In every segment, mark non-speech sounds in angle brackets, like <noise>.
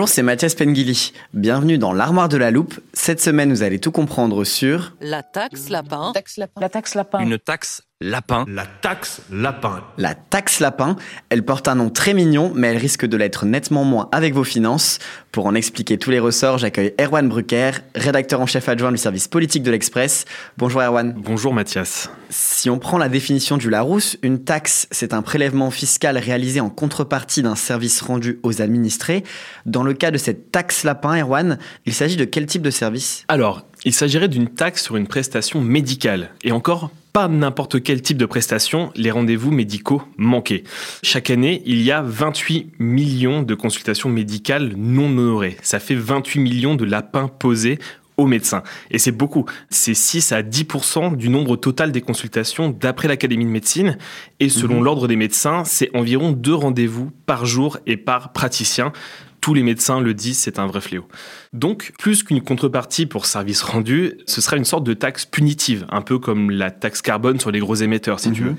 Bonjour, c'est Mathias Pengili. Bienvenue dans l'armoire de la loupe. Cette semaine, vous allez tout comprendre sur La taxe lapin. La taxe lapin. Une taxe lapin. La taxe lapin. la taxe lapin. Elle porte un nom très mignon, mais elle risque de l'être nettement moins avec vos finances. Pour en expliquer tous les ressorts, j'accueille Erwan Brucker, rédacteur en chef adjoint du service politique de l'Express. Bonjour Erwan. Bonjour Mathias. Si on prend la définition du Larousse, une taxe, c'est un prélèvement fiscal réalisé en contrepartie d'un service rendu aux administrés. Dans le cas de cette taxe lapin, Erwan, il s'agit de quel type de service? Alors, il s'agirait d'une taxe sur une prestation médicale. Et encore, pas n'importe quel type de prestation, les rendez-vous médicaux manqués. Chaque année, il y a 28 millions de consultations médicales non honorées. Ça fait 28 millions de lapins posés aux médecins. Et c'est beaucoup. C'est 6 à 10% du nombre total des consultations d'après l'Académie de médecine. Et selon l'Ordre des médecins, c'est environ deux rendez-vous par jour et par praticien. Tous les médecins le disent, c'est un vrai fléau. Donc, plus qu'une contrepartie pour service rendu, ce sera une sorte de taxe punitive, un peu comme la taxe carbone sur les gros émetteurs, si tu veux.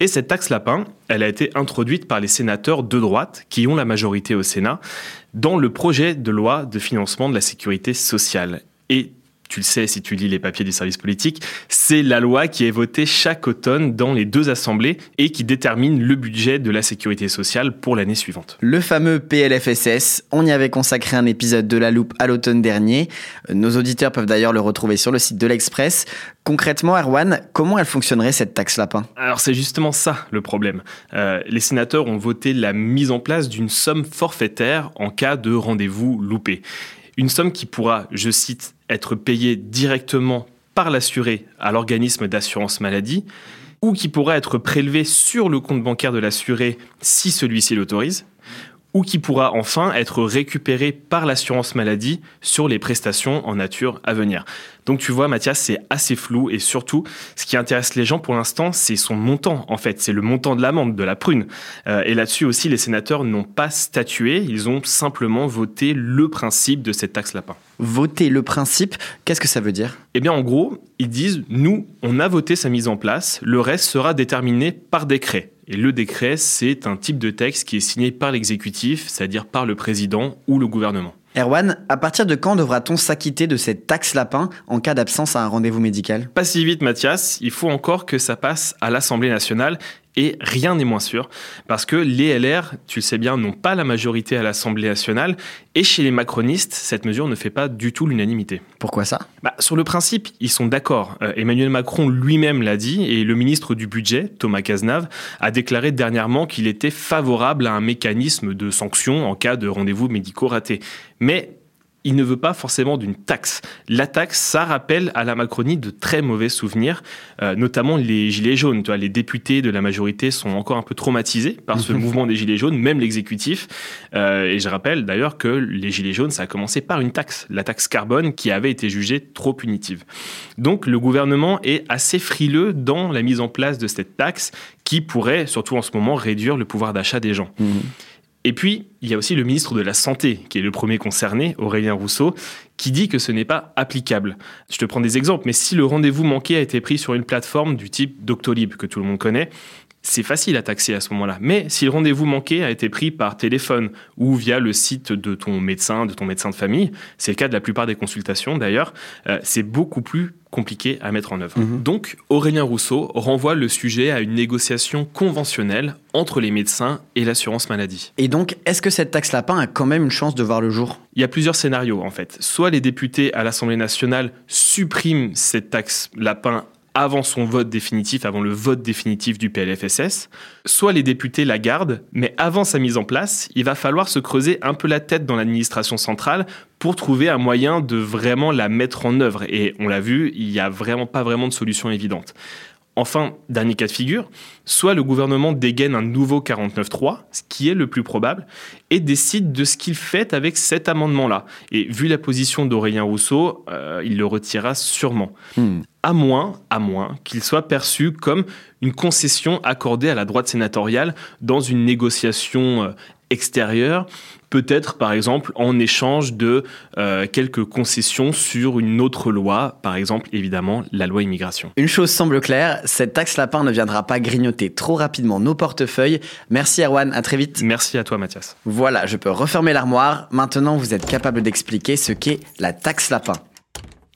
Et cette taxe lapin, elle a été introduite par les sénateurs de droite, qui ont la majorité au Sénat, dans le projet de loi de financement de la sécurité sociale. Et tu le sais si tu lis les papiers du service politique, c'est la loi qui est votée chaque automne dans les deux assemblées et qui détermine le budget de la sécurité sociale pour l'année suivante. Le fameux PLFSS, on y avait consacré un épisode de La Loupe à l'automne dernier. Nos auditeurs peuvent d'ailleurs le retrouver sur le site de l'Express. Concrètement, Erwan, comment elle fonctionnerait cette taxe lapin Alors c'est justement ça le problème. Euh, les sénateurs ont voté la mise en place d'une somme forfaitaire en cas de rendez-vous loupé. Une somme qui pourra, je cite, être payée directement par l'assuré à l'organisme d'assurance maladie ou qui pourra être prélevée sur le compte bancaire de l'assuré si celui-ci l'autorise ou qui pourra enfin être récupéré par l'assurance maladie sur les prestations en nature à venir. Donc tu vois Mathias, c'est assez flou et surtout ce qui intéresse les gens pour l'instant, c'est son montant en fait, c'est le montant de l'amende, de la prune. Euh, et là-dessus aussi, les sénateurs n'ont pas statué, ils ont simplement voté le principe de cette taxe lapin. Voter le principe, qu'est-ce que ça veut dire? Eh bien en gros, ils disent, nous, on a voté sa mise en place, le reste sera déterminé par décret. Et le décret, c'est un type de texte qui est signé par l'exécutif, c'est-à-dire par le président ou le gouvernement. Erwan, à partir de quand devra-t-on s'acquitter de cette taxe lapin en cas d'absence à un rendez-vous médical? Pas si vite Mathias, il faut encore que ça passe à l'Assemblée nationale et rien n'est moins sûr parce que les LR, tu le sais bien, n'ont pas la majorité à l'Assemblée nationale et chez les macronistes, cette mesure ne fait pas du tout l'unanimité. Pourquoi ça? Bah, sur le principe, ils sont d'accord. Euh, Emmanuel Macron lui-même l'a dit et le ministre du Budget, Thomas Cazenave, a déclaré dernièrement qu'il était favorable à un mécanisme de sanction en cas de rendez-vous médicaux ratés. Mais il ne veut pas forcément d'une taxe. La taxe, ça rappelle à la Macronie de très mauvais souvenirs, euh, notamment les Gilets jaunes. Tu vois, les députés de la majorité sont encore un peu traumatisés par ce <laughs> mouvement des Gilets jaunes, même l'exécutif. Euh, et je rappelle d'ailleurs que les Gilets jaunes, ça a commencé par une taxe, la taxe carbone, qui avait été jugée trop punitive. Donc le gouvernement est assez frileux dans la mise en place de cette taxe qui pourrait, surtout en ce moment, réduire le pouvoir d'achat des gens. Et puis, il y a aussi le ministre de la Santé, qui est le premier concerné, Aurélien Rousseau, qui dit que ce n'est pas applicable. Je te prends des exemples, mais si le rendez-vous manqué a été pris sur une plateforme du type Doctolib, que tout le monde connaît, c'est facile à taxer à ce moment-là. Mais si le rendez-vous manqué a été pris par téléphone ou via le site de ton médecin, de ton médecin de famille, c'est le cas de la plupart des consultations d'ailleurs, euh, c'est beaucoup plus compliqué à mettre en œuvre. Donc Aurélien Rousseau renvoie le sujet à une négociation conventionnelle entre les médecins et l'assurance maladie. Et donc, est-ce que cette taxe lapin a quand même une chance de voir le jour? Il y a plusieurs scénarios en fait. Soit les députés à l'Assemblée nationale suppriment cette taxe lapin avant son vote définitif, avant le vote définitif du PLFSS, soit les députés la gardent, mais avant sa mise en place, il va falloir se creuser un peu la tête dans l'administration centrale pour trouver un moyen de vraiment la mettre en œuvre. Et on l'a vu, il n'y a vraiment pas vraiment de solution évidente. Enfin, dernier cas de figure, soit le gouvernement dégaine un nouveau 49.3, ce qui est le plus probable, et décide de ce qu'il fait avec cet amendement-là. Et vu la position d'Aurélien Rousseau, euh, il le retirera sûrement. Hmm. À moins, à moins qu'il soit perçu comme une concession accordée à la droite sénatoriale dans une négociation euh, extérieure peut-être par exemple en échange de euh, quelques concessions sur une autre loi, par exemple évidemment la loi immigration. Une chose semble claire, cette taxe lapin ne viendra pas grignoter trop rapidement nos portefeuilles. Merci Erwan, à très vite. Merci à toi Mathias. Voilà, je peux refermer l'armoire. Maintenant vous êtes capable d'expliquer ce qu'est la taxe lapin.